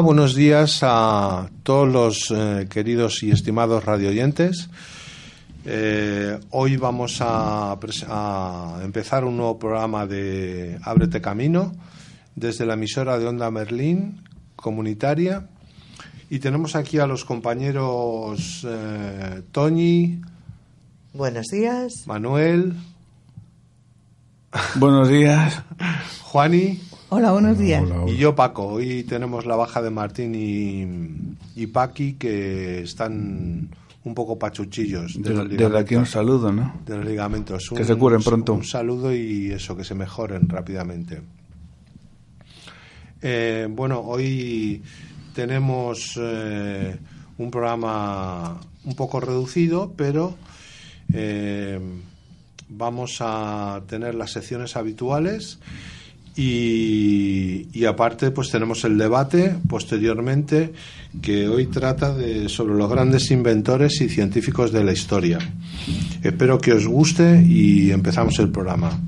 Hola, buenos días a todos los eh, queridos y estimados radioyentes. Eh, hoy vamos a empezar un nuevo programa de Ábrete Camino desde la emisora de Onda Merlín comunitaria. Y tenemos aquí a los compañeros eh, Toñi, Buenos días. Manuel, Buenos días. Juani Hola, buenos días. y yo Paco. Hoy tenemos la baja de Martín y, y Paqui que están un poco pachuchillos. de los Desde, aquí un saludo, ¿no? de los ligamentos. Que se curen pronto. Un saludo y eso, que se mejoren rápidamente. Eh, bueno, hoy tenemos eh, un programa un poco reducido, pero eh, vamos a tener las secciones habituales y, aparte pues tenemos el debate posteriormente que hoy trata de sobre los grandes inventores y científicos de la historia. Espero que os guste y empezamos el programa.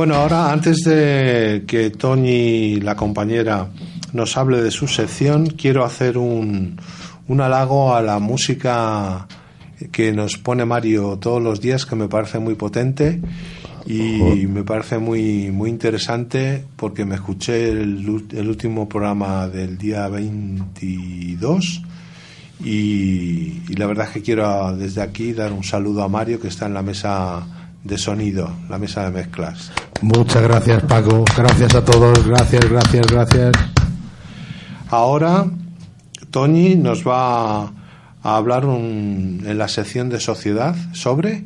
Bueno, ahora antes de que Toñi, la compañera, nos hable de su sección, quiero hacer un, un halago a la música que nos pone Mario todos los días, que me parece muy potente y me parece muy, muy interesante porque me escuché el, el último programa del día 22 y, y la verdad es que quiero desde aquí dar un saludo a Mario que está en la mesa de sonido, la mesa de mezclas. Muchas gracias, Paco. Gracias a todos. Gracias, gracias, gracias. Ahora Toñi nos va a hablar un- en la sección de sociedad sobre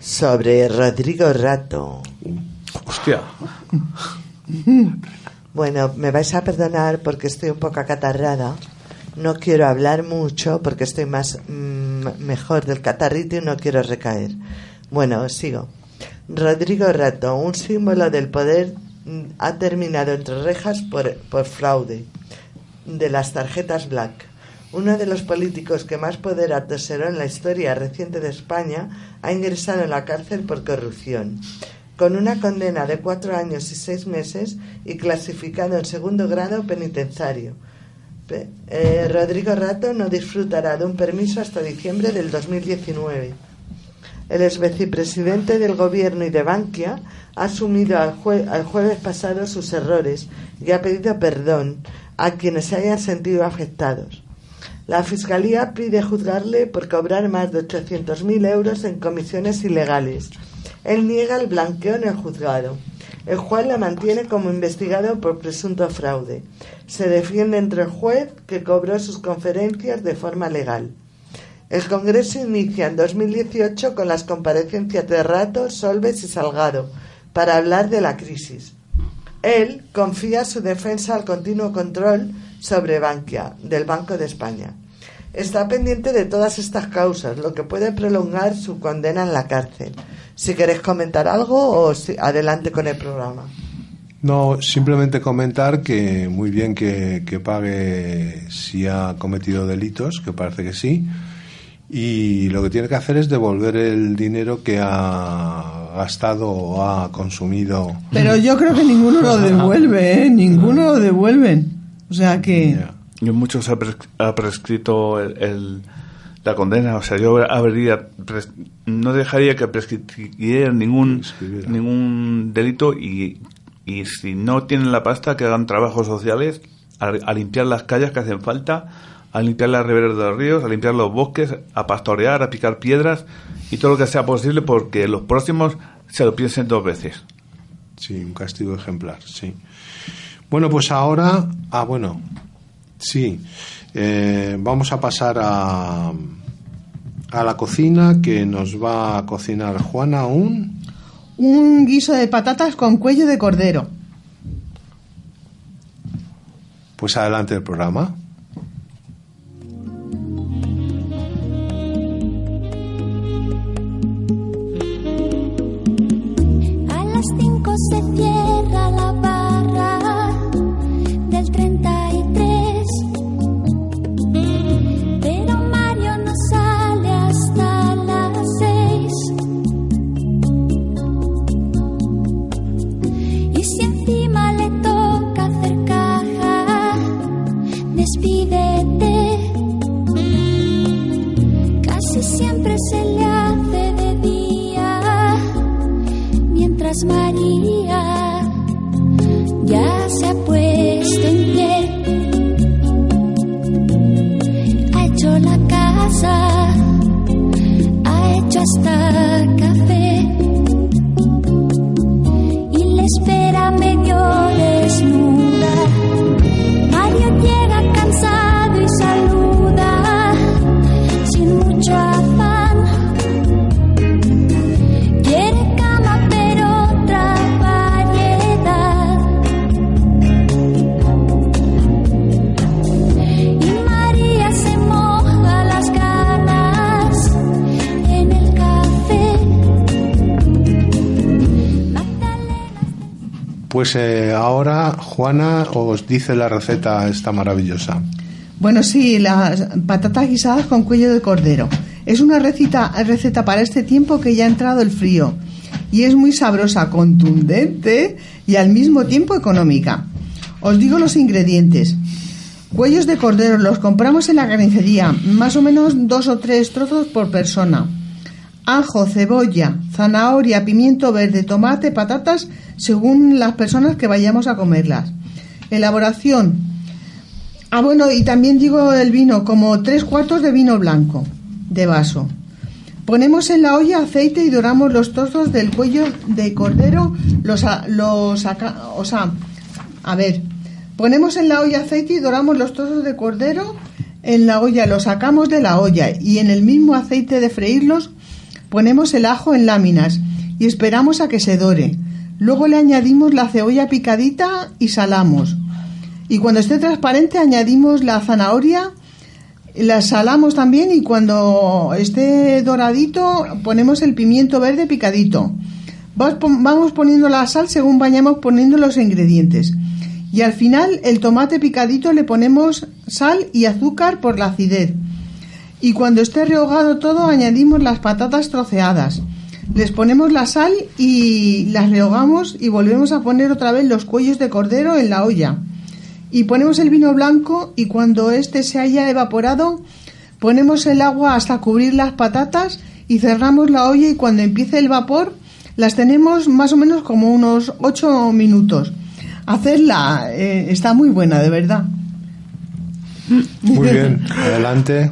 Sobre Rodrigo Rato. Hostia. Bueno, me vais a perdonar porque estoy un poco acatarrada. No quiero hablar mucho porque estoy más mm, mejor del catarrito y no quiero recaer. Bueno, sigo. Rodrigo Rato, un símbolo del poder, mm, ha terminado entre rejas por, por fraude de las tarjetas Black. Uno de los políticos que más poder atesoró en la historia reciente de España ha ingresado en la cárcel por corrupción. Con una condena de cuatro años y seis meses y clasificado en segundo grado penitenciario. Pe- eh, Rodrigo Rato no disfrutará de un permiso hasta diciembre del 2019. El ex vicepresidente del gobierno y de Bankia ha asumido al, jue- al jueves pasado sus errores y ha pedido perdón a quienes se hayan sentido afectados. La Fiscalía pide juzgarle por cobrar más de 800.000 euros en comisiones ilegales. Él niega el blanqueo en el juzgado. El juez la mantiene como investigado por presunto fraude. Se defiende entre el juez que cobró sus conferencias de forma legal. El Congreso inicia en 2018 con las comparecencias de Rato, Solves y Salgado para hablar de la crisis. Él confía su defensa al continuo control sobre Bankia, del Banco de España. Está pendiente de todas estas causas, lo que puede prolongar su condena en la cárcel. Si queréis comentar algo o si- adelante con el programa. No, simplemente comentar que muy bien que, que pague si ha cometido delitos, que parece que sí, y lo que tiene que hacer es devolver el dinero que ha gastado o ha consumido. Pero yo creo que ninguno lo devuelve, ¿eh? Ninguno lo devuelven. O sea que... Y muchos ha, pres- ha prescrito el, el- la condena. O sea, yo habría no dejaría que prescribiera ningún, ningún delito y, y si no tienen la pasta, que hagan trabajos sociales a, a limpiar las calles que hacen falta, a limpiar las riberas de los ríos, a limpiar los bosques, a pastorear, a picar piedras y todo lo que sea posible porque los próximos se lo piensen dos veces. Sí, un castigo ejemplar, sí. Bueno, pues ahora, ah, bueno, sí, eh, vamos a pasar a, a la cocina que nos va a cocinar Juana un... Un guiso de patatas con cuello de cordero. Pues adelante el programa. Os dice la receta esta maravillosa. Bueno, sí, las patatas guisadas con cuello de cordero. Es una receta, receta para este tiempo que ya ha entrado el frío. Y es muy sabrosa, contundente y al mismo tiempo económica. Os digo los ingredientes. Cuellos de cordero los compramos en la carnicería, más o menos dos o tres trozos por persona. Ajo, cebolla, zanahoria, pimiento verde, tomate, patatas, según las personas que vayamos a comerlas. Elaboración. Ah, bueno, y también digo el vino, como tres cuartos de vino blanco, de vaso. Ponemos en la olla aceite y doramos los trozos del cuello de cordero, los, los o sea, a ver, ponemos en la olla aceite y doramos los trozos de cordero en la olla, los sacamos de la olla y en el mismo aceite de freírlos ponemos el ajo en láminas y esperamos a que se dore. Luego le añadimos la cebolla picadita y salamos. Y cuando esté transparente añadimos la zanahoria, la salamos también y cuando esté doradito ponemos el pimiento verde picadito. Vamos pon- Vamos poniendo la sal según vayamos poniendo los ingredientes. Y al final el tomate picadito le ponemos sal y azúcar por la acidez. Y cuando esté rehogado todo añadimos las patatas troceadas. Les ponemos la sal y las rehogamos y volvemos a poner otra vez los cuellos de cordero en la olla. Y ponemos el vino blanco y cuando este se haya evaporado ponemos el agua hasta cubrir las patatas y cerramos la olla y cuando empiece el vapor las tenemos más o menos como unos 8 minutos. Hacerla eh, está muy buena, de verdad. Muy bien, adelante.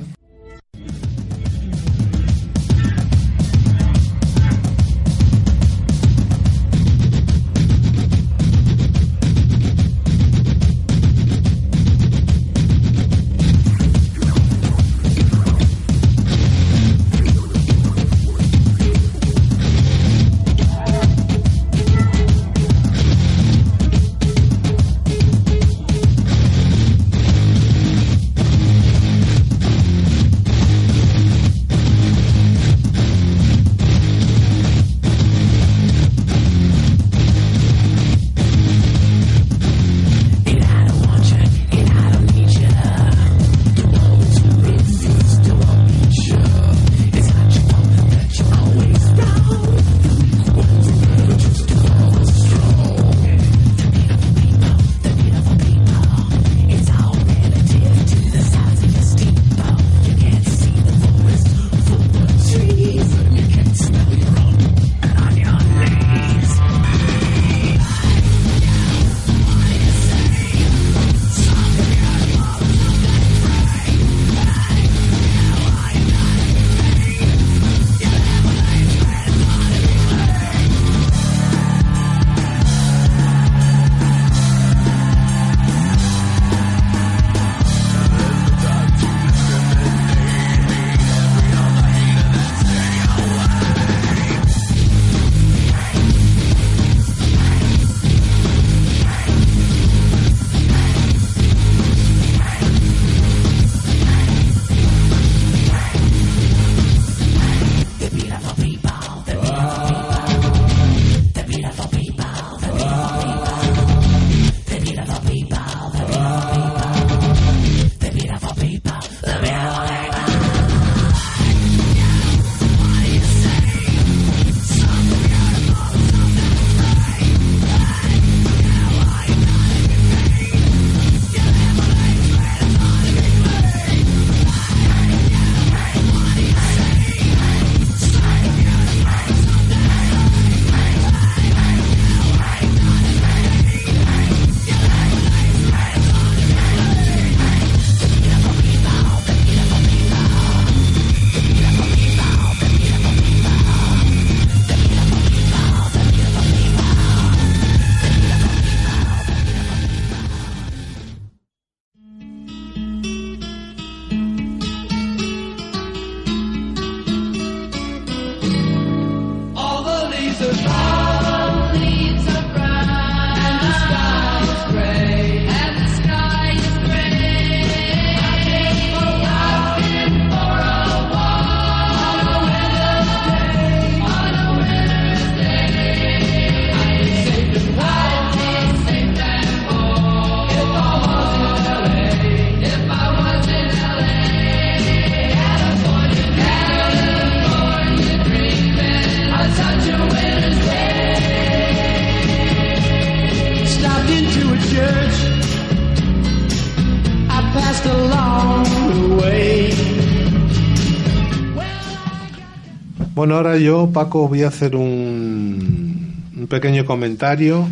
Bueno, ahora yo, Paco, voy a hacer un, un pequeño comentario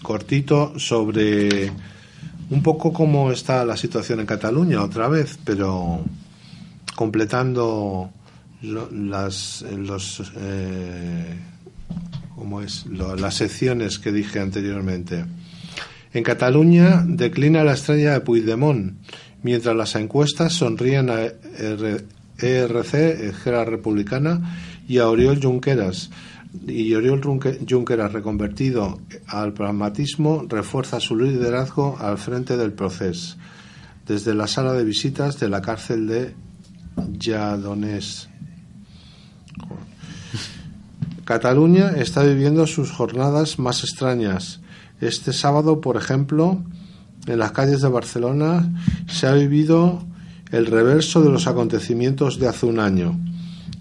cortito sobre un poco cómo está la situación en Cataluña otra vez, pero completando las eh, ¿cómo es? Las secciones que dije anteriormente. En Cataluña declina la estrella de Puigdemont, mientras las encuestas sonríen a ERC, Esquerra Republicana, y a Oriol Junqueras. Y Oriol Junqueras, reconvertido al pragmatismo, refuerza su liderazgo al frente del proceso, desde la sala de visitas de la cárcel de Lledoners. Cataluña está viviendo sus jornadas más extrañas. Este sábado, por ejemplo, en las calles de Barcelona se ha vivido el reverso de los acontecimientos de hace un año.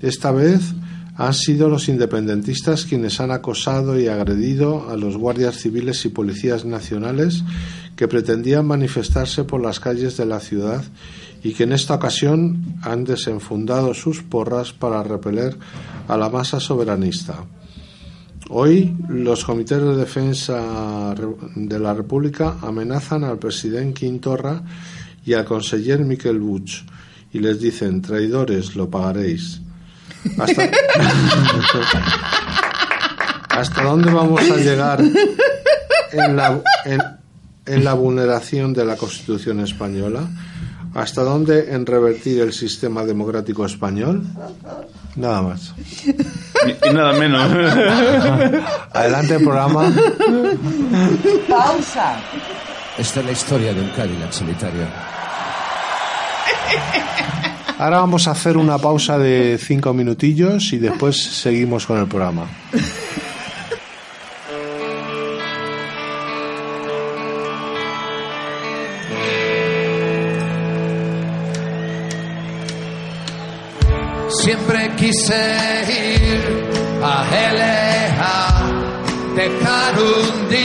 Esta vez han sido los independentistas quienes han acosado y agredido a los guardias civiles y policías nacionales que pretendían manifestarse por las calles de la ciudad y que en esta ocasión han desenfundado sus porras para repeler a la masa soberanista. Hoy los comités de defensa de la República amenazan al presidente Quintorra y al conseller Miquel Buch y les dicen traidores lo pagaréis. Hasta, ¿Hasta dónde vamos a llegar en la, en, en la vulneración de la Constitución española? ¿Hasta dónde en revertir el sistema democrático español? Nada más. Y, y nada menos. Adelante programa. Pausa. Esta es la historia de un Cadillac solitario. Ahora vamos a hacer una pausa de cinco minutillos y después seguimos con el programa. Siempre quise ir a LA, dejar un día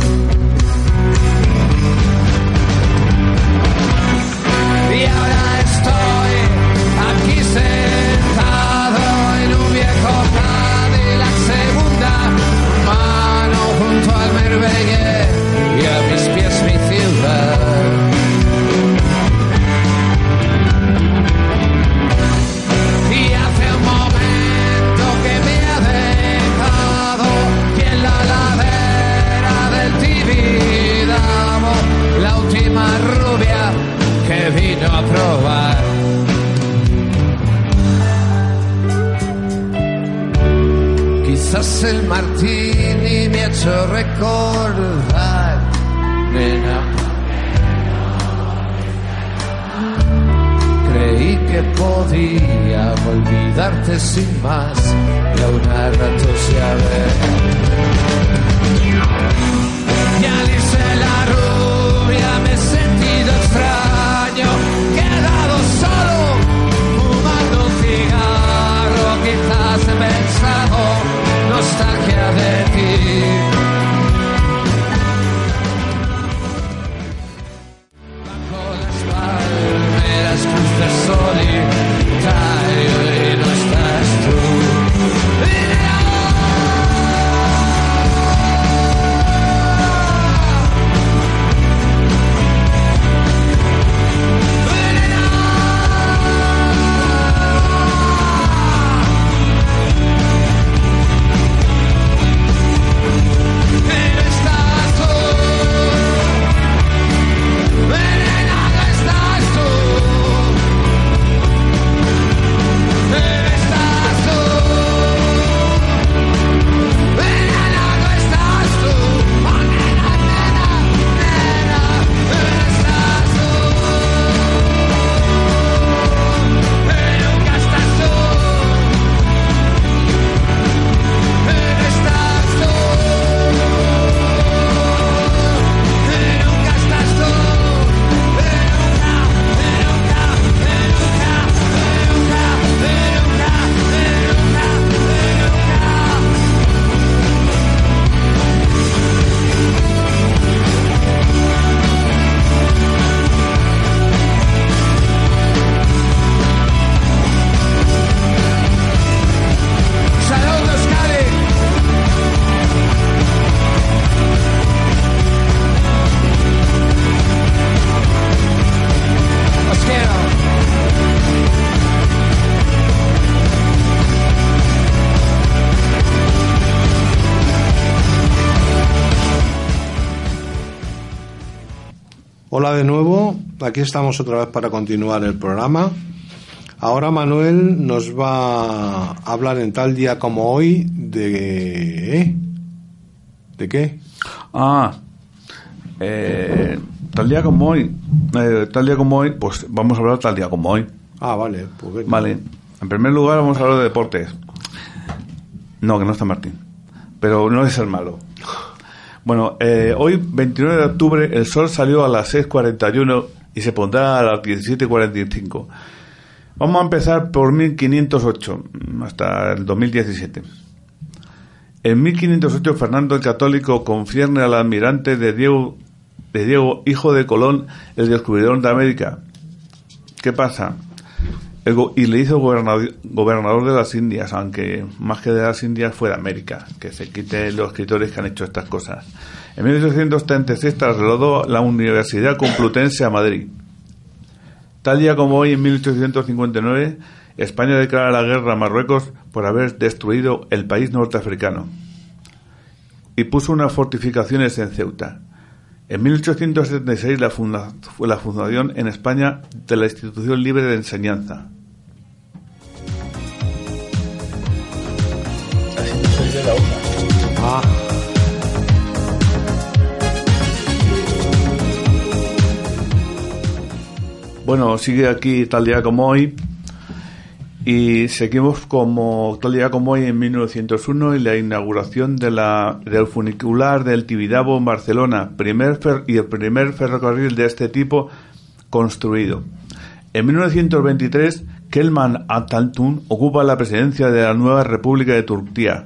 El martini me ha hecho recordar, nena. Creí que podía olvidarte sin más y aún a ratos ya ver. Y al irse la nostalgia de ti. Aquí estamos otra vez para continuar el programa. Ahora Manuel nos va a hablar en tal día como hoy de... ¿eh? ¿De qué? Ah, eh, tal día como hoy, eh, tal día como hoy, pues vamos a hablar tal día como hoy. Ah, vale. Pues venga. Vale, en primer lugar vamos a hablar de deportes. No, que no está Martín, pero no es el malo. Bueno, eh, hoy, 29 de octubre, el sol salió a las 6.41 y se pondrá a las 17.45. Vamos a empezar por 1508, hasta el 2017. En 1508, Fernando el Católico confierne al almirante de Diego, de Diego, hijo de Colón, el descubridor de América. ¿Qué pasa? Y le hizo gobernador, gobernador de las Indias, aunque más que de las Indias fue de América, que se quiten los escritores que han hecho estas cosas. En 1836 trasladó la Universidad Complutense a Madrid. Tal día como hoy, en 1859, España declara la guerra a Marruecos por haber destruido el país norteafricano y puso unas fortificaciones en Ceuta. En 1876 la, fundación en España de la Institución Libre de Enseñanza. Ah, Bueno, sigue aquí tal día como hoy y seguimos como tal día como hoy en 1901 y la inauguración del funicular del Tibidabo en Barcelona, primer y el primer ferrocarril de este tipo construido. En 1923, Kelman Ataltun ocupa la presidencia de la nueva República de Turquía.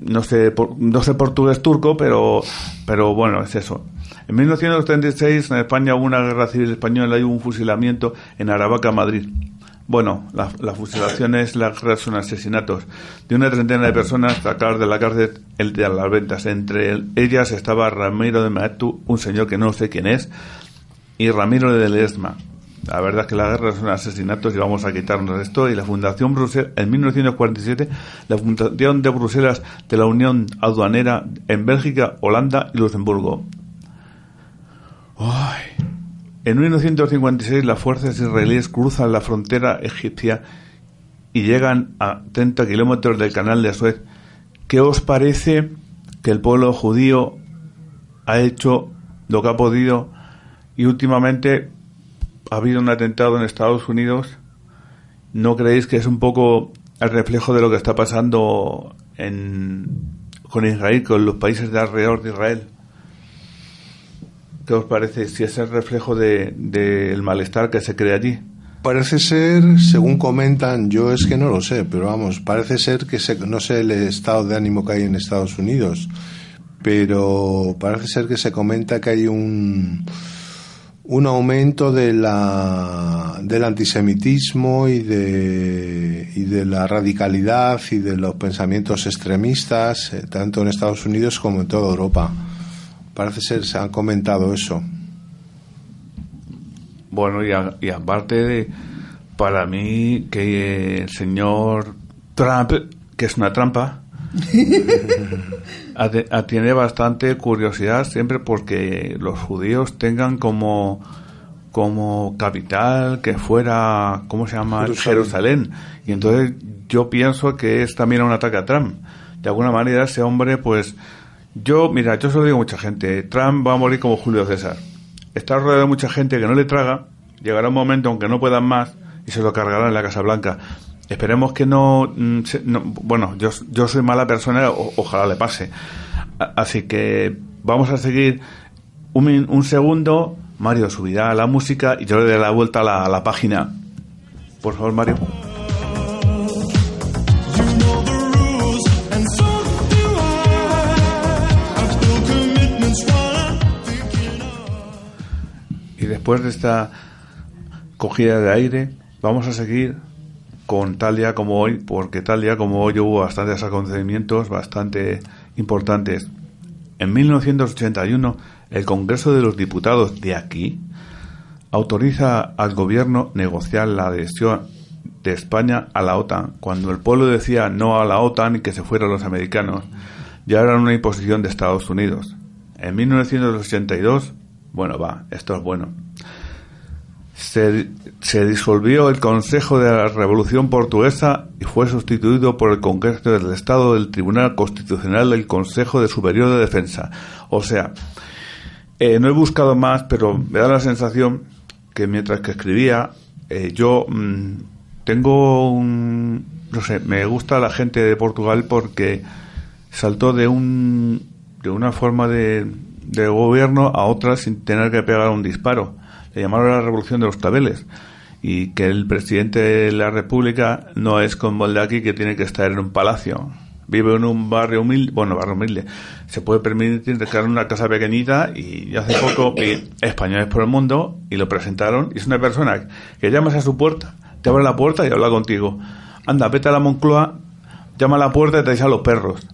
No sé, no sé portugués turco, pero, pero bueno, es eso. En 1936 en España hubo una guerra civil española y hubo un fusilamiento en Aravaca, Madrid. Bueno, la, la fusilación es la guerra son asesinatos de una treintena de personas sacadas de la cárcel el de las ventas. Entre el- ellas estaba Ramiro de Maetu, un señor que no sé quién es, y Ramiro de Ledesma. La verdad es que la guerra son asesinatos y vamos a quitarnos esto. Y la Fundación Bruselas, en 1947, la Fundación de Bruselas de la Unión Aduanera en Bélgica, Holanda y Luxemburgo. En 1956 las fuerzas israelíes cruzan la frontera egipcia y llegan a 30 kilómetros del canal de Suez. ¿Qué os parece que el pueblo judío ha hecho lo que ha podido y últimamente ha habido un atentado en Estados Unidos? ¿No creéis que es un poco el reflejo de lo que está pasando en, con Israel, con los países de alrededor de Israel? ¿Qué os parece si es el reflejo del de, malestar que se crea allí? parece ser, según comentan, yo es que no lo sé, pero vamos, parece ser que se, no sé el estado de ánimo que hay en Estados Unidos, pero parece ser que se comenta que hay un un aumento de la, del antisemitismo y de, y de la radicalidad y de los pensamientos extremistas, eh, tanto en Estados Unidos como en toda Europa. Parece ser, se han comentado eso. Bueno, y, a- y aparte de, para mí, que el señor Trump, que es una trampa, ate- a- tiene bastante curiosidad siempre porque los judíos tengan como como capital que fuera, ¿cómo se llama? Jerusalén. Jerusalén. Y entonces yo pienso que es también un ataque a Trump. De alguna manera ese hombre, pues, yo, mira, yo se lo digo a mucha gente, Trump va a morir como Julio César. Está rodeado de mucha gente que no le traga, llegará un momento aunque no puedan más y se lo cargarán en la Casa Blanca. Esperemos que no, mm, no- bueno, yo, yo soy mala persona, ojalá le pase. Así que vamos a seguir un, un segundo. Mario subirá la música y yo le daré la vuelta a la, a la página. Por favor, Mario. Y después de esta cogida de aire, vamos a seguir con tal día como hoy, porque tal día como hoy hubo bastantes acontecimientos bastante importantes. En 1981, el Congreso de los Diputados de aquí autoriza al gobierno negociar la adhesión de España a la OTAN, cuando el pueblo decía no a la OTAN y que se fueran los americanos, ya era una imposición de Estados Unidos. En 1982, Bueno, va, esto es bueno. Se, se disolvió el Consejo de la Revolución Portuguesa y fue sustituido por el Congreso del Estado del Tribunal Constitucional del Consejo de Superior de Defensa. O sea, eh, no he buscado más, pero me da la sensación que mientras que escribía, eh, yo mm, tengo un... No sé, me gusta la gente de Portugal porque saltó de un de una forma de, de gobierno a otra sin tener que pegar un disparo. Le llamaron la revolución de los claveles y que el presidente de la República no es como el aquí que tiene que estar en un palacio. Vive en un barrio humilde, bueno, barrio humilde. Se puede permitir dejar una casa pequeñita y hace poco Españoles por el Mundo y lo presentaron y es una persona que llamas a su puerta, te abre la puerta y habla contigo. Anda, vete a la Moncloa, llama a la puerta y te dice a los perros.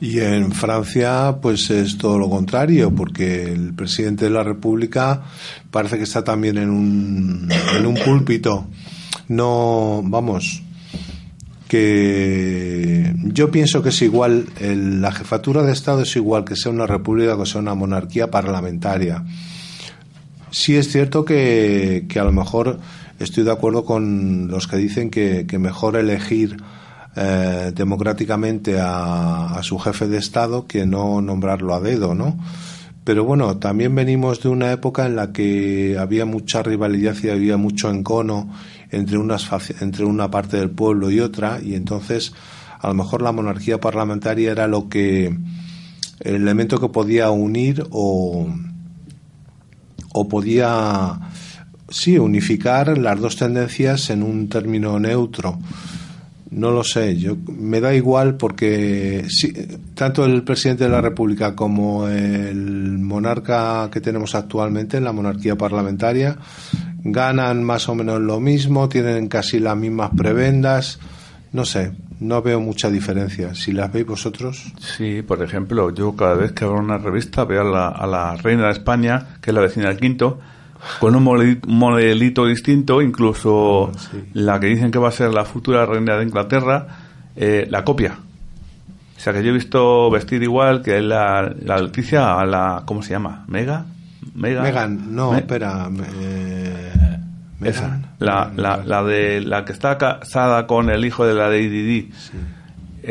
Y en Francia, pues es todo lo contrario, porque el presidente de la República parece que está también en un, en un púlpito. No, vamos, que yo pienso que es igual, el- la jefatura de Estado es igual que sea una república que sea una monarquía parlamentaria. Sí es cierto que, que a lo mejor estoy de acuerdo con los que dicen que, que mejor elegir eh, democráticamente a, a su jefe de Estado que no nombrarlo a dedo, ¿no? Pero bueno, también venimos de una época en la que había mucha rivalidad y había mucho encono entre, unas, entre una parte del pueblo y otra, y entonces a lo mejor la monarquía parlamentaria era lo que el elemento que podía unir o, o podía sí unificar las dos tendencias en un término neutro. No lo sé, yo me da igual porque tanto el presidente de la República como el monarca que tenemos actualmente en la monarquía parlamentaria ganan más o menos lo mismo, tienen casi las mismas prebendas, no sé, no veo mucha diferencia. Si las veis vosotros, Sí, por ejemplo, yo cada vez que abro una revista veo a la, a la reina de España, que es la vecina del quinto, con un modelito distinto, incluso la que dicen que va a ser la futura reina de Inglaterra, eh, la copia. O sea que yo he visto vestir igual que la, la Leticia a la, ¿cómo se llama? ¿Mega? ¿Mega? Megan, no, Me- espera, eh, Esa, la, la, la de la que está casada con el hijo de la Lady Di, eh,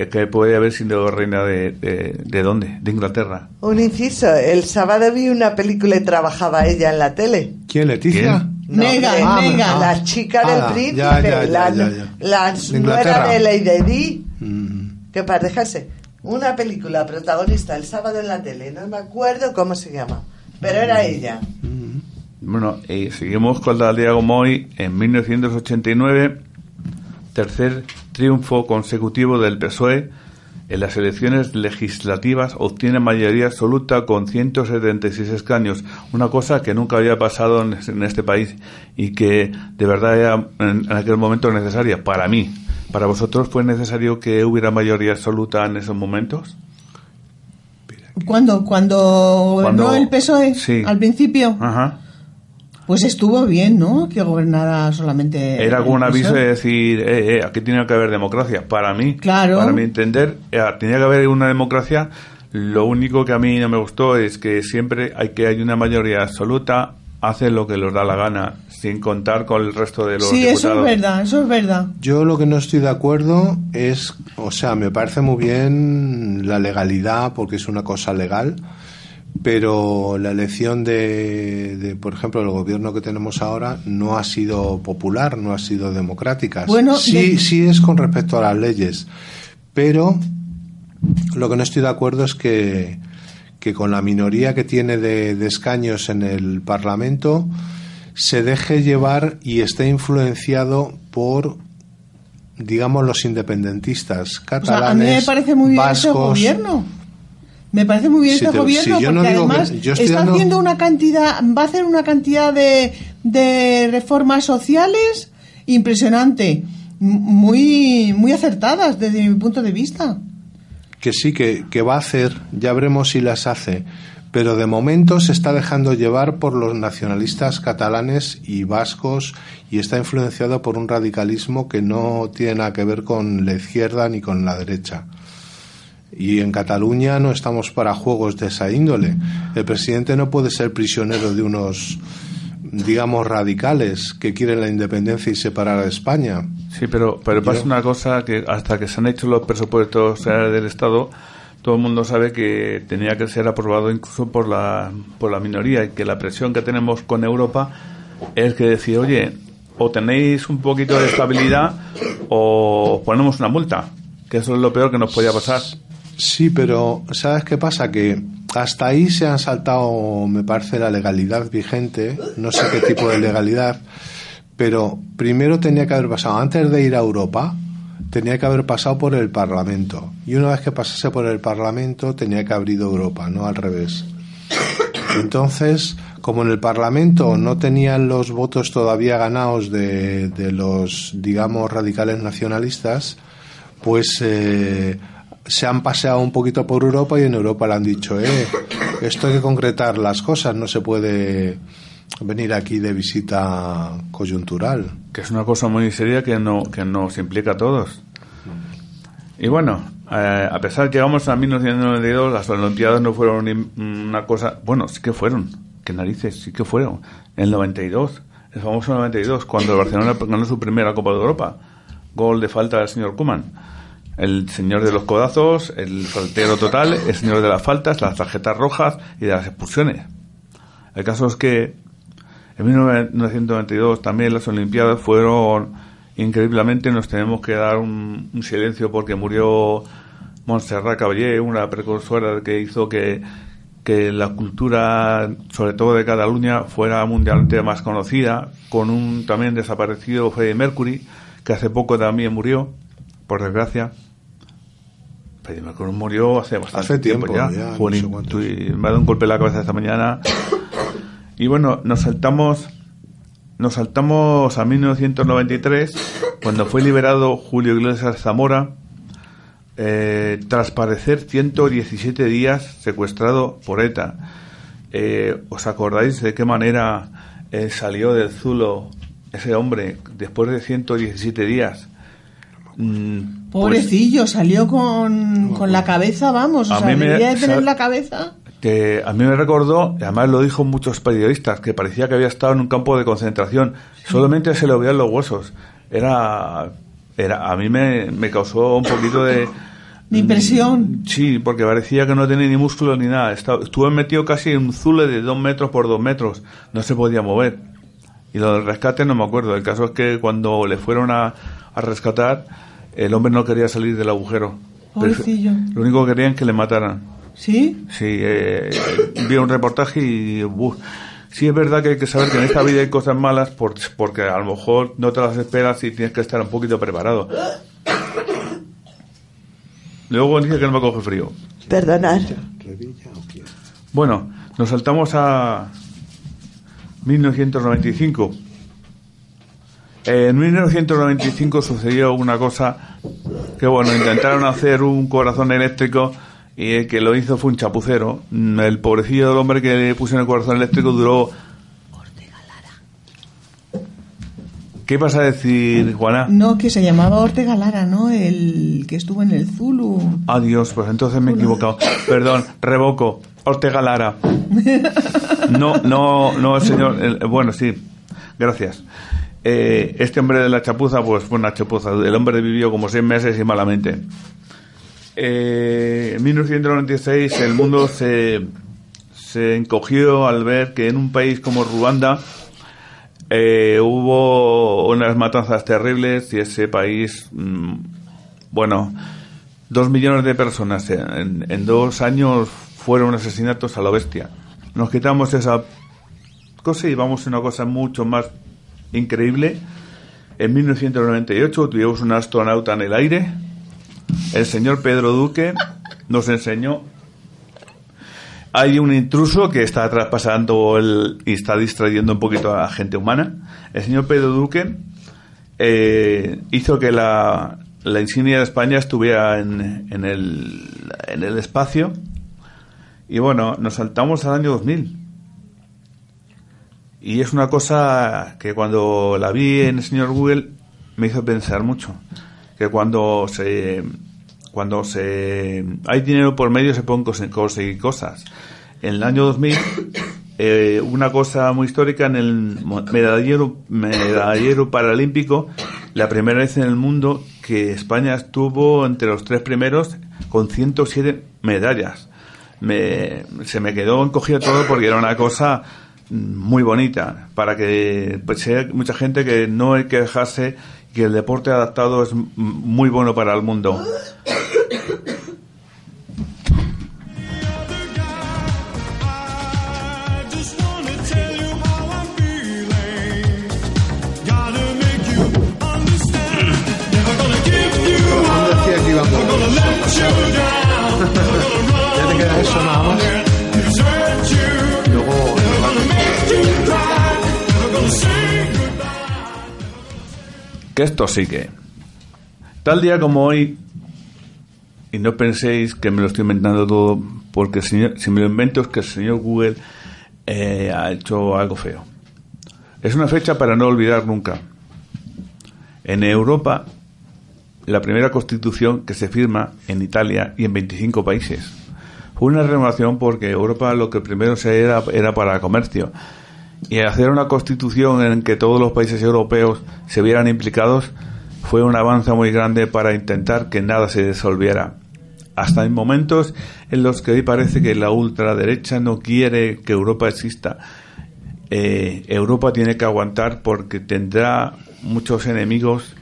que puede haber sido reina de, de, de dónde, de Inglaterra. Un inciso, el sábado vi una película y trabajaba ella en la tele. ¿Quién, Leticia? ¿Quién? Megan, hombre, Megan. La chica Ah, del ya, príncipe, ya, ya, la, ya, ya. la De nuera de Lady Di, Mm. que para dejarse una película protagonista el sábado en la tele, no me acuerdo cómo se llama, pero era ella. Bueno, y seguimos con la Diego Moy en 1989, tercer triunfo consecutivo del PSOE en las elecciones legislativas obtiene mayoría absoluta con 176 escaños, una cosa que nunca había pasado en, este país y que de verdad era en, aquel momento necesaria para mí. ¿Para vosotros fue necesario que hubiera mayoría absoluta en esos momentos? Cuando, cuando gobernó Cuando- el PSOE sí. Al principio, Ajá. Pues estuvo bien, ¿no? Que gobernara solamente. Era como un aviso de decir, eh, eh, aquí tiene que haber democracia. Para mí, Claro. para mi entender, eh, tenía que haber una democracia. Lo único que a mí no me gustó es que siempre hay que hay una mayoría absoluta, hace lo que les da la gana, sin contar con el resto de los Sí, eso es verdad, eso es verdad. Yo lo que no estoy de acuerdo es, o sea, me parece muy bien la legalidad porque es una cosa legal, pero la elección de, de, por ejemplo, el gobierno que tenemos ahora no ha sido popular, no ha sido democrática. Bueno, sí, de- sí es con respecto a las leyes, pero lo que no estoy de acuerdo es que, que con la minoría que tiene de, de escaños en el Parlamento se deje llevar y esté influenciado por digamos los independentistas O sea, catalanes a mí me parece muy bien ese vascos. gobierno. Me parece muy bien Si este te- gobierno si yo no porque que- además estoy está dando- haciendo una cantidad, va a hacer una cantidad de, de reformas sociales impresionante, muy muy acertadas desde mi punto de vista. que sí que, que va a hacer ya veremos si las hace pero de momento se está dejando llevar por los nacionalistas catalanes y vascos y está influenciado por un radicalismo que no tiene nada que ver con la izquierda ni con la derecha Y en Cataluña no estamos para juegos de esa índole. El presidente no puede ser prisionero de unos, digamos, radicales que quieren la independencia y separar a España. Sí, pero, pero pasa Yo- una cosa que hasta que se han hecho los presupuestos del Estado, todo el mundo sabe que tenía que ser aprobado incluso por la, por la minoría y que la presión que tenemos con Europa es que decir, oye, o tenéis un poquito de estabilidad o ponemos una multa, que eso es lo peor que nos podía pasar. Sí, pero ¿sabes qué pasa? Que hasta ahí se han saltado, me parece, la legalidad vigente, no sé qué tipo de legalidad, pero primero tenía que haber pasado, antes de ir a Europa, tenía que haber pasado por el Parlamento. Y una vez que pasase por el Parlamento, tenía que haber ido a Europa, no al revés. Entonces, como en el Parlamento no tenían los votos todavía ganados de, los, digamos, radicales nacionalistas, pues eh, se han paseado un poquito por Europa y en Europa le han dicho, eh, esto hay que concretar las cosas, no se puede venir aquí de visita coyuntural. que es una cosa muy seria que, no, que nos implica a todos. Y bueno, eh, a pesar que llegamos a 1992, las Olimpiadas no fueron una cosa... Bueno, sí que fueron. ¿Qué narices? Sí que fueron. En el 92, el famoso 92, cuando el Barcelona ganó su primera Copa de Europa. Gol de falta del señor Kuman. El señor de los codazos, el faltero total, el señor de las faltas, las tarjetas rojas y de las expulsiones. El caso es que en 1992 también las Olimpiadas fueron increíblemente, nos tenemos que dar un, un silencio porque murió Montserrat Caballé, una precursora que hizo que, que la cultura, sobre todo de Cataluña, fuera mundialmente más conocida, con un también desaparecido Freddie Mercury, que hace poco también murió, por desgracia. Freddie Mercury murió hace bastante Hace tiempo, ya. ya, no sé me ha dado un golpe en la cabeza esta mañana. Y bueno, nos saltamos nos saltamos a 1993 cuando fue liberado Julio Iglesias Zamora eh, tras parecer 117 días secuestrado por ETA. Eh, ¿Os acordáis de qué manera eh, salió del Zulo ese hombre después de 117 días? Mm, pues- Pobrecillo, salió con, con la cabeza, vamos, o sea, me- debía de tener la cabeza. que a mí me recordó, y además lo dijo muchos periodistas, que parecía que había estado en un campo de concentración. Solamente se le veían los huesos. Era, era a mí me, me causó un poquito de... De impresión. Sí, porque parecía que no tenía ni músculo ni nada. Estaba, estuve metido casi en un zule de dos metros por dos metros. No se podía mover. Y lo del rescate no me acuerdo. El caso es que cuando le fueron a, a rescatar, el hombre no quería salir del agujero. Pobrecillo. Lo único que querían es que le mataran. ¿Sí? Sí, eh, vi un reportaje y uf, sí es verdad que hay que saber que en esta vida hay cosas malas por- porque a lo mejor no te las esperas y tienes que estar un poquito preparado. Luego dice que no me coge frío. Perdonar. Bueno, nos saltamos a 1995. En 1995 sucedió una cosa que, bueno, intentaron hacer un corazón eléctrico y el que lo hizo fue un chapucero. Mm, El pobrecillo del hombre que le puso en el corazón eléctrico duró... ¿Qué vas a decir, Juana? No, que se llamaba Ortega Lara, ¿no? El que estuvo en el Zulu. Adiós, pues entonces me he equivocado. Perdón, revoco. Ortega Lara. No, no, no, señor. el- bueno, sí. Gracias. Eh, este hombre de la chapuza, pues fue una chapuza. El hombre vivió como seis meses y malamente. Eh, en 1996 el mundo se, se encogió al ver que en un país como Ruanda eh, hubo unas matanzas terribles y ese país, mm, bueno, dos millones de personas en, en dos años fueron asesinatos a la bestia. Nos quitamos esa cosa y vamos a una cosa mucho más increíble. En 1998 tuvimos un astronauta en el aire. El señor Pedro Duque nos enseñó. Hay un intruso que está traspasando el, y está distrayendo un poquito a la gente humana. El señor Pedro Duque eh, hizo que la, insignia de España estuviera en, en, el, en el espacio. Y bueno, nos saltamos al año 2000. Y es una cosa que cuando la vi en el señor Google me hizo pensar mucho. Que cuando se, cuando se hay dinero por medio se pueden conseguir cosas. En el año 2000, eh, una cosa muy histórica en el medallero, medallero paralímpico, la primera vez en el mundo que España estuvo entre los tres primeros con 107 medallas. Me- se me quedó encogido todo porque era una cosa muy bonita para que pues, sea mucha gente que no hay que dejarse que el deporte adaptado es muy bueno para el mundo. decía que íbamos ya te queda eso nada más que esto sigue. Tal día como hoy, y no penséis que me lo estoy inventando todo, porque señor- si me lo invento es que el señor Google eh, ha hecho algo feo. Es una fecha para no olvidar nunca. En Europa, la primera constitución que se firma en Italia y en 25 países. Fue una renovación porque Europa lo que primero se era, era para comercio. Y hacer una constitución en que todos los países europeos se vieran implicados fue un avance muy grande para intentar que nada se disolviera. Hasta en momentos en los que hoy parece que la ultraderecha no quiere que Europa exista. Eh, Europa tiene que aguantar porque tendrá muchos enemigos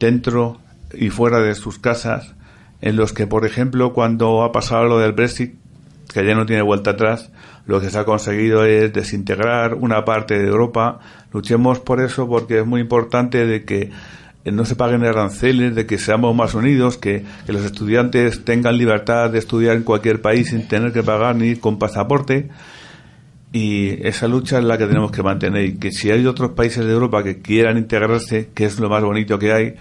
dentro y fuera de sus casas, en los que, por ejemplo, cuando ha pasado lo del Brexit, que ya no tiene vuelta atrás, lo que se ha conseguido es desintegrar una parte de Europa. Luchemos por eso porque es muy importante de que no se paguen aranceles, de que seamos más unidos, que, los estudiantes tengan libertad de estudiar en cualquier país sin tener que pagar ni con pasaporte. Y esa lucha es la que tenemos que mantener. Y que si hay otros países de Europa que quieran integrarse, que es lo más bonito que hay,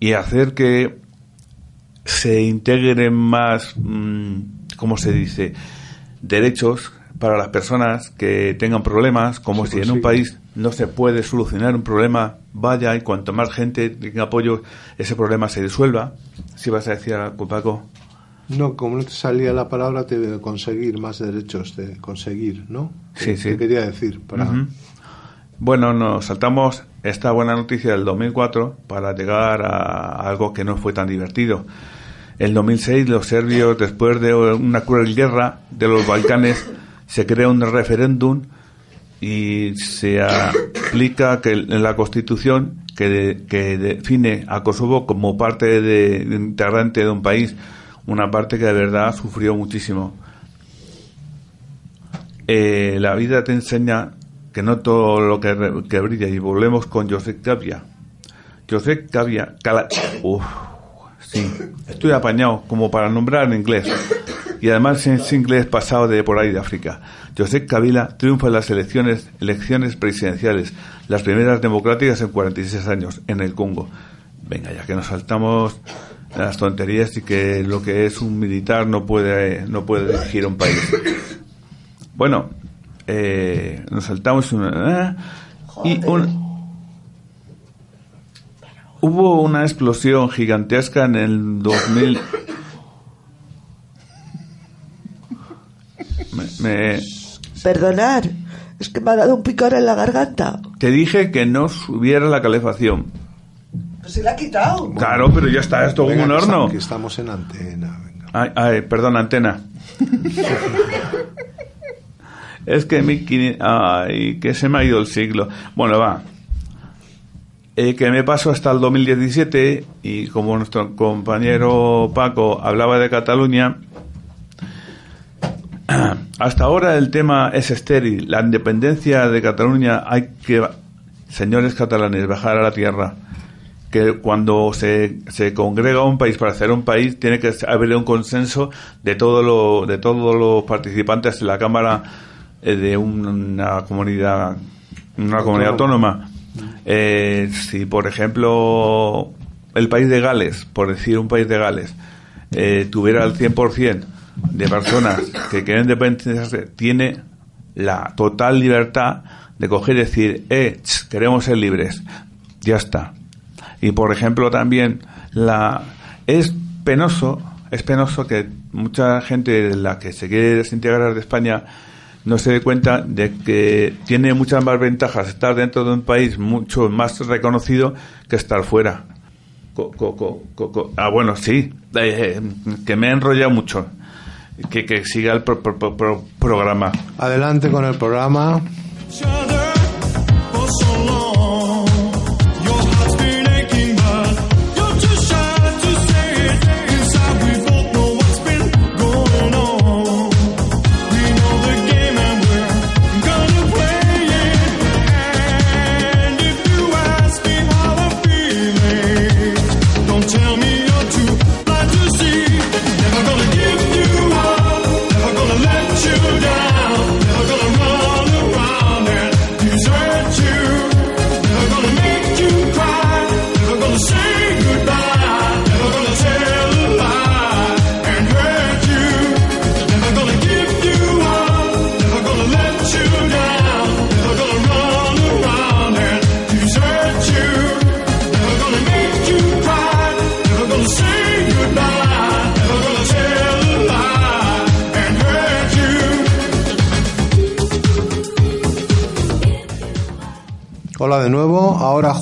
y hacer que se integren más, mm, ¿cómo se dice?, derechos para las personas que tengan problemas, como si en un país no se puede solucionar un problema, vaya y cuanto más gente tenga apoyo, ese problema se disuelva. Si vas a decir algo, Paco. no como no te salía la palabra te de conseguir más derechos de conseguir no Sí, sí. te quería decir para. Bueno, nos saltamos esta buena noticia del 2004 para llegar a algo que no fue tan divertido. En 2006, los serbios, después de una cruel guerra de los Balcanes, se crea un referéndum y se aplica que en la Constitución que, de- que define a Kosovo como parte de, integrante de un país, una parte que de verdad sufrió muchísimo. Eh, la vida te enseña que no todo lo que, brilla y volvemos con Josep Gavia. Josep Gavia, Cala- Uf, sí, estoy apañado como para nombrar en inglés. Y además es inglés pasado de por ahí de África. Josep Kabila triunfa en las elecciones, elecciones presidenciales, las primeras democráticas en 46 años, en el Congo. Venga, ya que nos saltamos las tonterías y que lo que es un militar no puede, no puede dirigir un país. Bueno, eh, nos saltamos una... ¿eh? y un- hubo una explosión gigantesca en el 2000. Me- Perdonar, es que me ha dado un picor en la garganta. te dije que no subiera la calefacción. Pues se la ha quitado. Claro, pero ya está esto como un que horno. estamos- que estamos en antena venga. Ay, ay, perdón, antena. es que mi quini- ay, que se me ha ido el siglo. Bueno, va. Eh, que me paso hasta el 2017 y como nuestro compañero Paco hablaba de Cataluña, hasta ahora el tema es estéril. La independencia de Cataluña hay que, señores catalanes, bajar a la tierra. Que cuando se, se congrega un país para hacer un país, tiene que haber un consenso de, todo lo, de todos los participantes en la Cámara eh, de una comunidad, una comunidad autónoma. Eh, si, por ejemplo, el país de Gales, por decir un país de Gales, eh, tuviera el 100% de personas que quieren independizarse, tiene la total libertad de coger y decir, eh, queremos ser libres. Ya está. Y por ejemplo también la es penoso, es penoso que mucha gente de la que se quiere desintegrar de España no se dé cuenta de que tiene muchas más ventajas estar dentro de un país mucho más reconocido que estar fuera. Co- ah, bueno, sí, eh, que me he enrollado mucho. Que, que siga el pro- pro- pro- pro- programa. Adelante con el programa.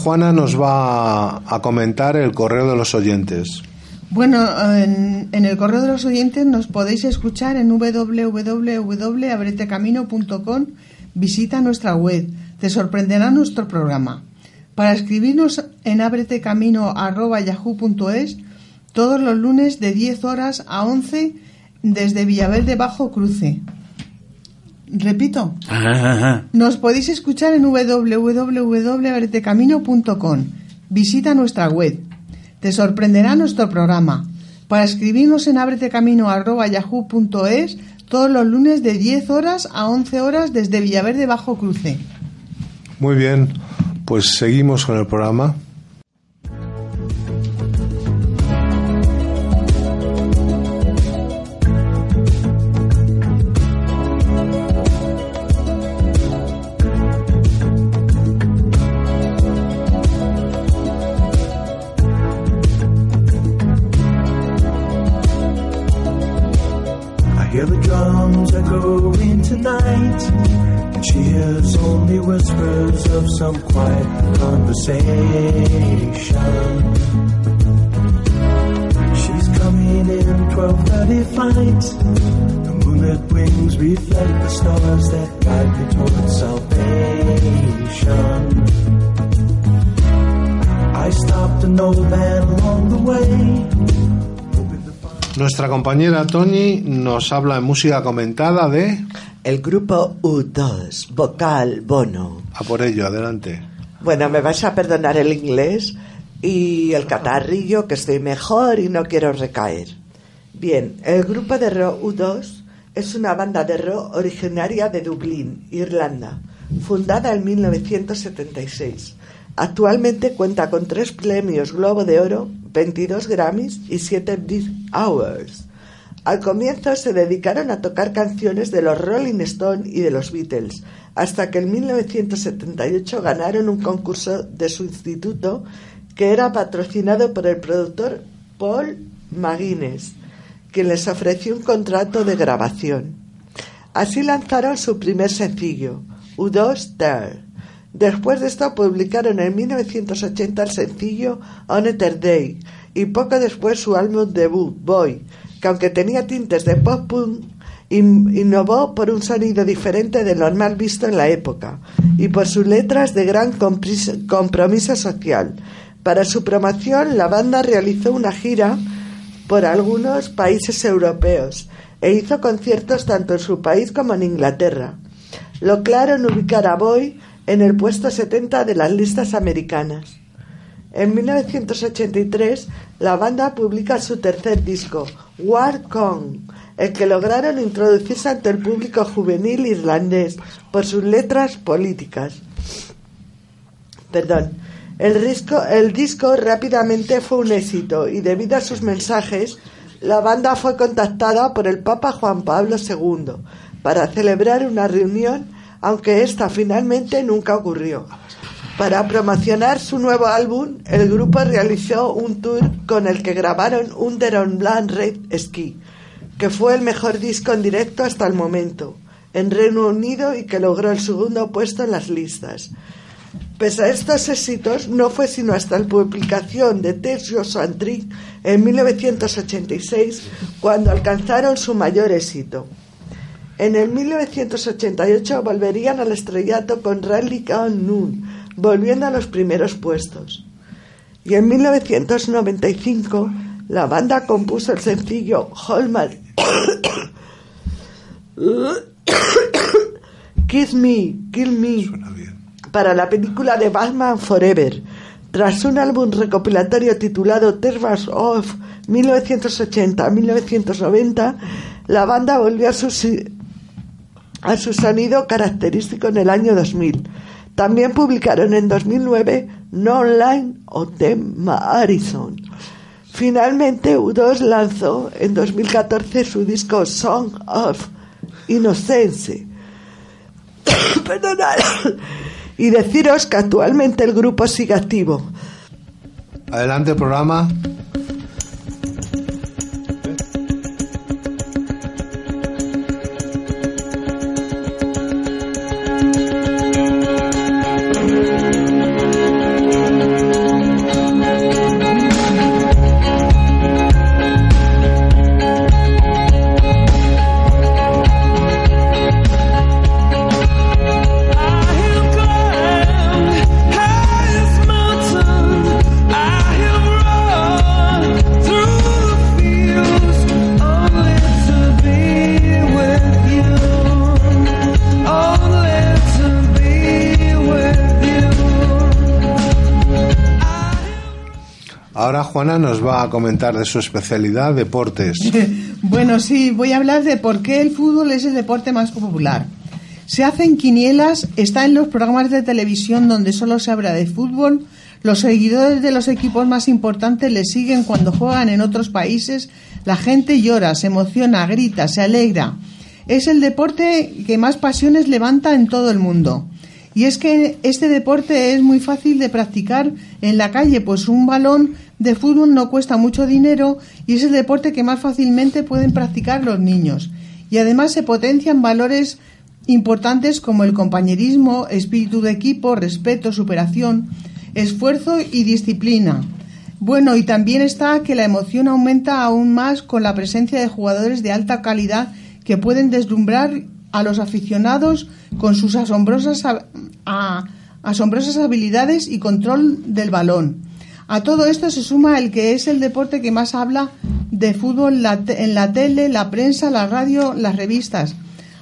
Juana nos va a comentar el correo de los oyentes. Bueno, en, el correo de los oyentes nos podéis escuchar en www.abretecamino.com. Visita nuestra web. Te sorprenderá nuestro programa. Para escribirnos en abretecamino.yahoo.es todos los lunes de 10 horas a 11 desde Villaverde Bajo Cruce. Repito, nos podéis escuchar en www.abretecamino.com. Visita nuestra web. Te sorprenderá nuestro programa. Para escribirnos en abretecamino.yahoo.es todos los lunes de 10 horas a 11 horas desde Villaverde Bajo Cruce. Muy bien, pues seguimos con el programa. Of some quiet conversation. She's coming in 12:30 flight. The moonlit wings reflect the stars that guide me towards salvation. I stopped an old man along the way. Nuestra compañera Tony nos habla en música comentada de... El grupo U2, vocal Bono. A por ello, adelante. Bueno, me vais a perdonar el inglés y el catarrillo, que estoy mejor y no quiero recaer. Bien, el grupo de rock U2 es una banda de rock originaria de Dublín, Irlanda, fundada en 1976. Actualmente cuenta con tres premios Globo de Oro, 22 Grammys y 7 Brit Awards. Al comienzo se dedicaron a tocar canciones de los Rolling Stones y de los Beatles, hasta que en 1978 ganaron un concurso de su instituto que era patrocinado por el productor Paul McGuinness, quien les ofreció un contrato de grabación. Así lanzaron su primer sencillo, U2 There. Después de esto publicaron en 1980 el sencillo On Third Day y poco después su álbum debut, Boy, que aunque tenía tintes de pop punk, in- innovó por un sonido diferente del normal visto en la época y por sus letras de gran compromiso social. Para su promoción, la banda realizó una gira por algunos países europeos e hizo conciertos tanto en su país como en Inglaterra. Lograron ubicar a Boy en el puesto 70 de las listas americanas. En 1983, la banda publica su tercer disco, War Con, el que lograron introducirse ante el público juvenil irlandés por sus letras políticas. Perdón. El el disco rápidamente fue un éxito y debido a sus mensajes, la banda fue contactada por el Papa Juan Pablo II para celebrar una reunión, aunque esta finalmente nunca ocurrió. Para promocionar su nuevo álbum, el grupo realizó un tour con el que grabaron Under on Blind Red Ski, que fue el mejor disco en directo hasta el momento en Reino Unido y que logró el segundo puesto en las listas. Pese a estos éxitos, no fue sino hasta la publicación de and Trick en 1986 cuando alcanzaron su mayor éxito. En el 1988 volverían al estrellato con Rally Count Noon, volviendo a los primeros puestos. Y en 1995 la banda compuso el sencillo Hallmark Kiss Me, Kill Me para la película de Batman Forever. Tras un álbum recopilatorio titulado Terrors of 1980-1990, la banda volvió a su, a su sonido característico en el año 2000. También publicaron en 2009 No Line o The Harrison. Finalmente, U2 lanzó en 2014 su disco Song of Innocence. Perdonad. Y deciros que actualmente el grupo sigue activo. Adelante, programa. Comentar de su especialidad, deportes. Bueno, sí, voy a hablar de por qué el fútbol es el deporte más popular. Se hacen quinielas, está en los programas de televisión donde solo se habla de fútbol. Los seguidores de los equipos más importantes le siguen cuando juegan en otros países. La gente llora, se emociona, grita, se alegra. Es el deporte que más pasiones levanta en todo el mundo. Y es que este deporte es muy fácil de practicar en la calle, pues un balón de fútbol no cuesta mucho dinero y es el deporte que más fácilmente pueden practicar los niños. Y además se potencian valores importantes como el compañerismo, espíritu de equipo, respeto, superación, esfuerzo y disciplina. Bueno, y también está que la emoción aumenta aún más con la presencia de jugadores de alta calidad que pueden deslumbrar a los aficionados con sus asombrosas, asombrosas habilidades y control del balón. A todo esto se suma el que es el deporte que más habla de fútbol en la tele, la prensa, la radio, las revistas.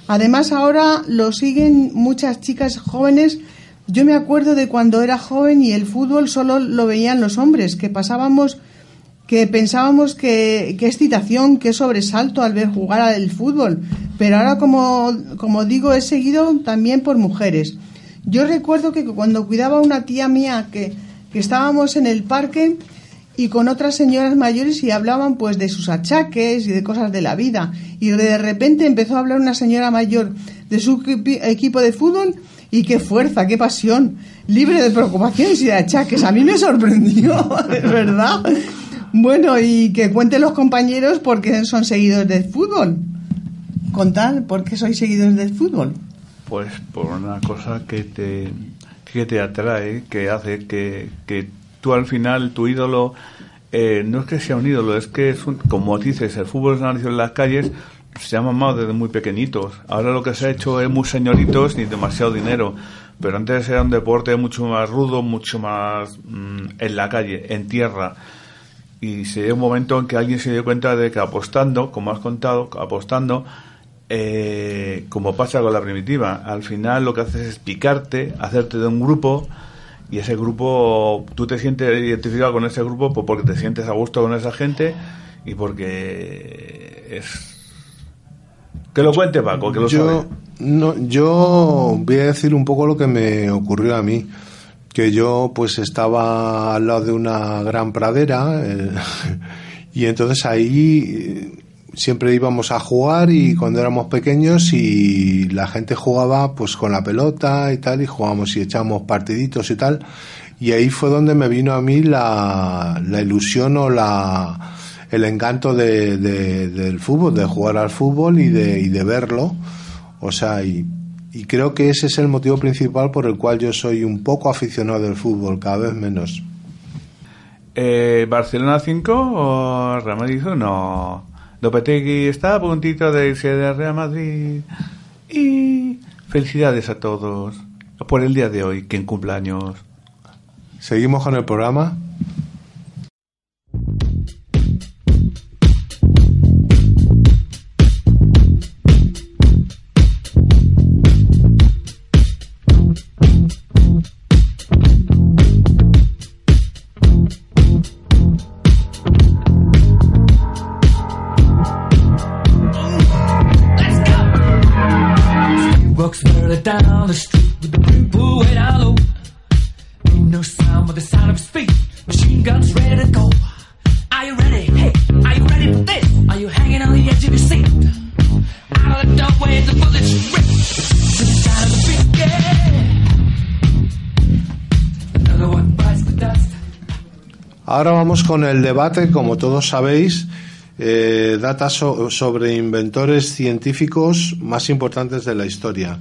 Además ahora lo siguen muchas chicas jóvenes. Yo me acuerdo de cuando era joven y el fútbol solo lo veían los hombres, que pasábamos que pensábamos que qué excitación, qué sobresalto al ver jugar al fútbol, pero ahora como, como digo es seguido también por mujeres. Yo recuerdo que cuando cuidaba a una tía mía que, que estábamos en el parque y con otras señoras mayores y hablaban pues de sus achaques y de cosas de la vida y de repente empezó a hablar una señora mayor de su equipo de fútbol y qué fuerza, qué pasión, libre de preocupaciones y de achaques. A mí me sorprendió, es verdad. Bueno, y que cuenten los compañeros por qué son seguidores del fútbol. Contad por qué sois seguidores del fútbol. Pues por una cosa que te, que te atrae, que hace que, que tú al final, tu ídolo, eh, no es que sea un ídolo, es que es un, como dices, el fútbol se nació en las calles, se ha mamado desde muy pequeñitos. Ahora lo que se ha hecho es muy señoritos ni demasiado dinero. Pero antes era un deporte mucho más rudo, mucho más mm, en la calle, en tierra. Y se dio un momento en que alguien se dio cuenta de que apostando, como has contado, apostando, eh, como pasa con la primitiva, al final lo que haces es picarte, hacerte de un grupo y ese grupo, tú te sientes identificado con ese grupo pues porque te sientes a gusto con esa gente y porque es... Que lo cuente Paco, que lo yo, sabe. no, yo voy a decir un poco lo que me ocurrió a mí. Que yo pues estaba al lado de una gran pradera eh, y entonces ahí siempre íbamos a jugar y cuando éramos pequeños y la gente jugaba pues con la pelota y tal y jugábamos y echábamos partiditos y tal y ahí fue donde me vino a mí la, la ilusión o la el encanto de, de- del fútbol, de jugar al fútbol y de, y de verlo. O sea, y, y creo que ese es el motivo principal por el cual yo soy un poco aficionado del fútbol, cada vez menos. Eh, ¿Barcelona 5 o Real Madrid 1? Lopetegui está a puntito de irse de Real Madrid. Y felicidades a todos por el día de hoy, que en cumpleaños. Seguimos con el programa. Con el debate, como todos sabéis, eh, datos so- sobre inventores científicos más importantes de la historia.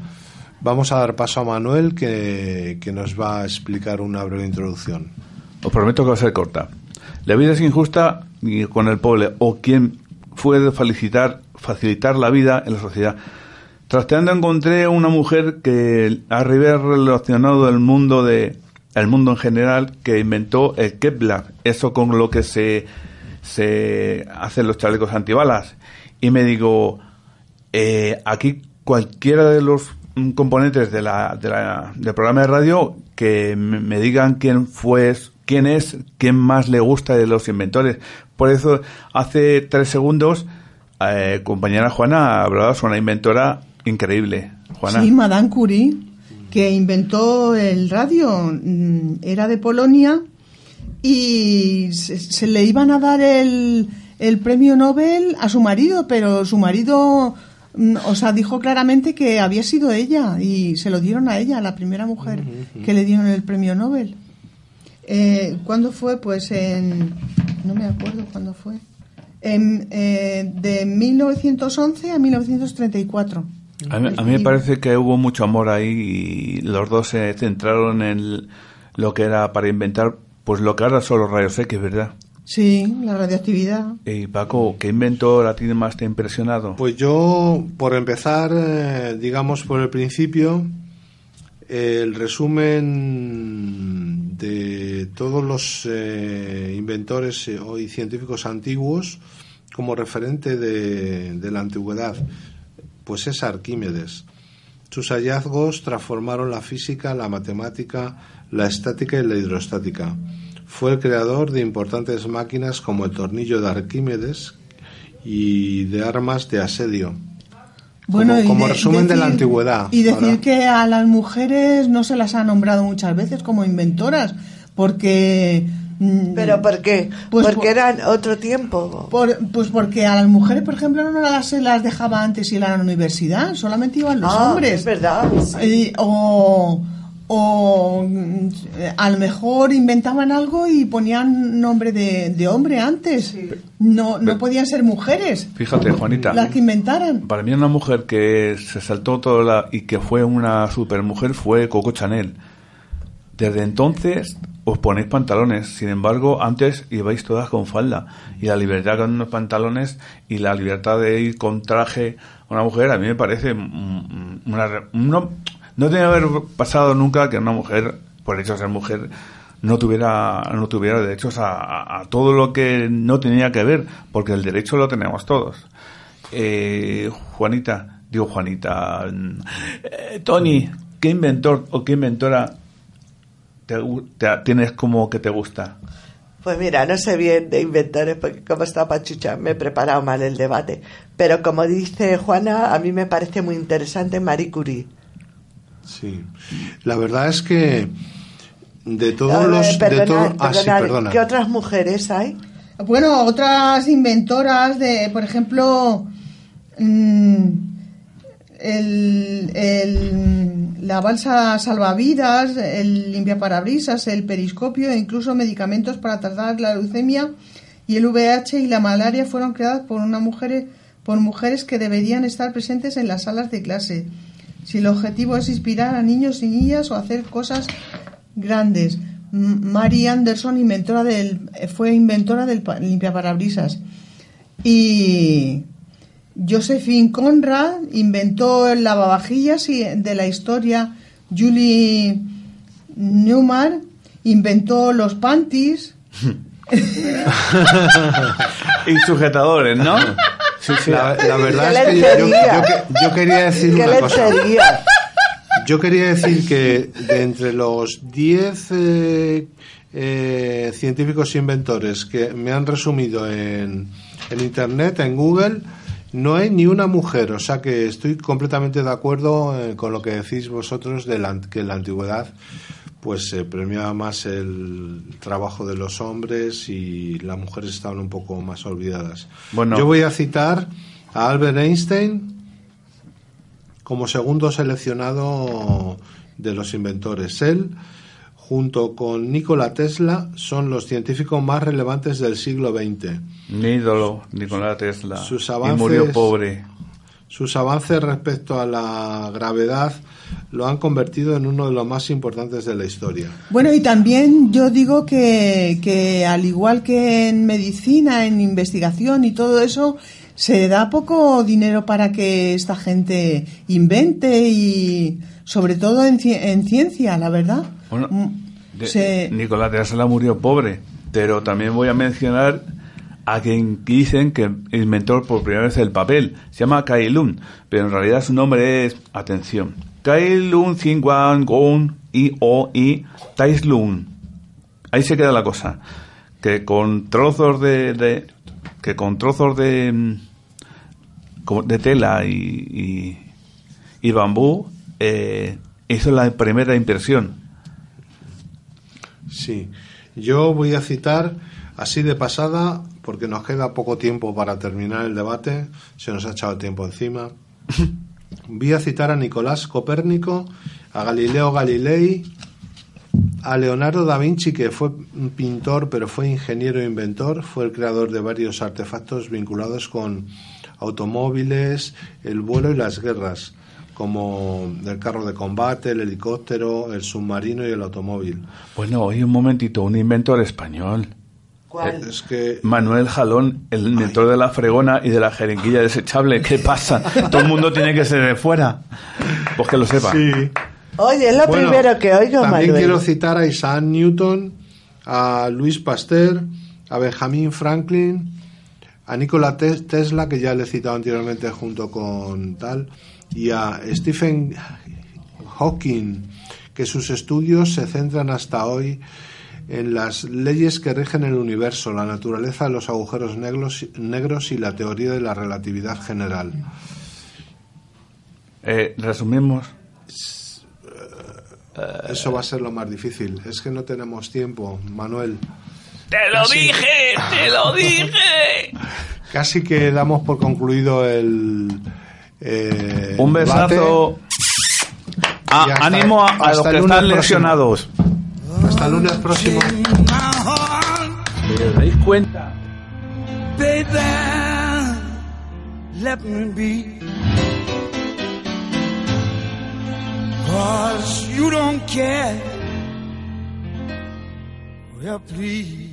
Vamos a dar paso a Manuel que, que nos va a explicar una breve introducción. Os prometo que va a ser corta. La vida es injusta con el pobre o quien puede felicitar, facilitar la vida en la sociedad. Trasteando encontré una mujer que ha relacionado el mundo de el mundo en general que inventó el Kevlar, eso con lo que se se hacen los chalecos antibalas y me digo eh, aquí cualquiera de los mm, componentes de la, de la- del programa de radio que me digan quién fue, quién es, quién más le gusta de los inventores. Por eso, hace tres segundos, eh, compañera Juana hablaba sobre una inventora increíble. Juana. Sí, Madame Curie, que inventó el radio, mm, era de Polonia y se, se le iban a dar el, el premio Nobel a su marido, pero su marido, mm, o sea, dijo claramente que había sido ella y se lo dieron a ella, la primera mujer que le dieron el premio Nobel. Eh, ¿Cuándo fue? Pues en... No me acuerdo cuándo fue. En, eh, de 1911 a 1934. A mí, a mí me parece que hubo mucho amor ahí y los dos se centraron en lo que era para inventar, pues lo que ahora son los rayos X, ¿verdad? Sí, la radioactividad. Y Paco, ¿qué invento a ti más te ha impresionado? Pues yo, por empezar, eh, digamos por el principio, eh, el resumen de todos los eh, inventores eh, y científicos antiguos como referente de, de la antigüedad, pues es Arquímedes. Sus hallazgos transformaron la física, la matemática, la estática y la hidrostática. Fue el creador de importantes máquinas como el tornillo de Arquímedes y de armas de asedio. Como- y como resumen de la antigüedad, Y decir ahora. que a las mujeres no se las ha nombrado muchas veces como inventoras, porque... mm, ¿Pero por qué? Pues Porque por- eran otro tiempo. por- pues porque a las mujeres, por ejemplo, no las, se las dejaba antes ir a la universidad, solamente iban los Ah, hombres. es verdad. sí. Y- o, o a lo mejor inventaban algo y ponían nombre de, de hombre antes. No, no podían ser mujeres Fíjate, Juanita. las que inventaran. Para mí una mujer que se saltó todo la, y que fue una supermujer fue Coco Chanel. Desde entonces os ponéis pantalones, sin embargo antes ibais todas con falda. Y la libertad con unos pantalones y la libertad de ir con traje a una mujer a mí me parece una, no, no que haber pasado nunca que una mujer por hecho de ser mujer no tuviera no tuviera derechos a, a- a todo lo que no tenía que ver porque el derecho lo tenemos todos. Eh, Juanita, digo Juanita, mm, eh, Tony, ¿qué inventor o qué inventora te te- tienes como que te gusta? Pues mira, no sé bien de inventores porque como está Pachucha me he preparado mal el debate. Pero como dice Juana, a mí me parece muy interesante Marie Curie. Sí. La verdad es que de todos los... de perdonad, todo- ah, sí, perdonad, perdona. ¿Qué otras mujeres hay? Bueno, otras inventoras de, por ejemplo, mm, el, la balsa salvavidas, el limpiaparabrisas, el periscopio e incluso medicamentos para tratar la leucemia y el VIH y la malaria fueron creadas por una mujer por mujeres que deberían estar presentes en las salas de clase. Si el objetivo es inspirar a niños y niñas o hacer cosas grandes. Mary Anderson inventora del, fue inventora del pa- limpiaparabrisas. Y Josephine Conrad inventó el lavavajillas y de la historia. Julie Newmar inventó los panties. Y sujetadores, ¿no? Sí, sí. La, la verdad ¡Qué es que yo, yo- lencería! yo- yo quería decir ¡Qué una cosa. Yo quería decir que de entre los 10 eh, eh, científicos inventores que me han resumido en, en Internet, en Google, no hay ni una mujer. O sea que estoy completamente de acuerdo eh, con lo que decís vosotros de la, que en la antigüedad pues se premiaba más el trabajo de los hombres y las mujeres estaban un poco más olvidadas. Bueno. Yo voy a citar a Albert Einstein como segundo seleccionado de los inventores. Él, junto con Nikola Tesla, son los científicos más relevantes del siglo XX. Mi ídolo, Nikola Tesla. Sus y avances- murió pobre. Sus avances respecto a la gravedad lo han convertido en uno de los más importantes de la historia. Bueno, y también yo digo que, que al igual que en medicina, en investigación y todo eso, se da poco dinero para que esta gente invente y sobre todo en, en ciencia, la verdad. Bueno, Mm, de- se- Nikola Tesla murió pobre, pero también voy a mencionar a quien dicen que inventó por primera vez el papel. Se llama Kai Lun, pero en realidad su nombre es, atención, Kai Lun Xingguan Gong I O I Tai Lun. Ahí se queda la cosa. Que con trozos de, de- que con trozos de mm, de tela y, y, y bambú eh, hizo la primera impresión. Sí, yo voy a citar así de pasada, porque nos queda poco tiempo para terminar el debate, se nos ha echado el tiempo encima. Voy a citar a Nicolás Copérnico, a Galileo Galilei, a Leonardo da Vinci, que fue un pintor, pero fue ingeniero e inventor, fue el creador de varios artefactos vinculados con automóviles, el vuelo y las guerras, como el carro de combate, el helicóptero, el submarino y el automóvil. Bueno, oye, un momentito, un inventor español. ¿Cuál? Es que Manuel Jalón, el inventor de la fregona y de la jeringuilla desechable. ¿Qué pasa? Todo el mundo tiene que ser de fuera. Pues que lo sepa. sí. Oye, es lo Bueno, primero que oigo, También Manuel. quiero citar a Isaac Newton, a Luis Pasteur, a Benjamin Franklin, a Nikola Tes- Tesla, que ya le he citado anteriormente junto con tal, y a Stephen Hawking, que sus estudios se centran hasta hoy en las leyes que rigen el universo, la naturaleza de los agujeros negros, negros y la teoría de la relatividad general. Eh, resumimos. Eso va a ser lo más difícil. Es que no tenemos tiempo, Manuel. ¡Te lo Casi. dije! ¡Te lo dije! Casi que damos por concluido el. eh, Un besazo. Ah, hasta- ánimo a, a los que están próximo. lesionados. Hasta el lunes próximo. ¿Os dais cuenta? Baby, let me be. Cause you don't care. Well, please.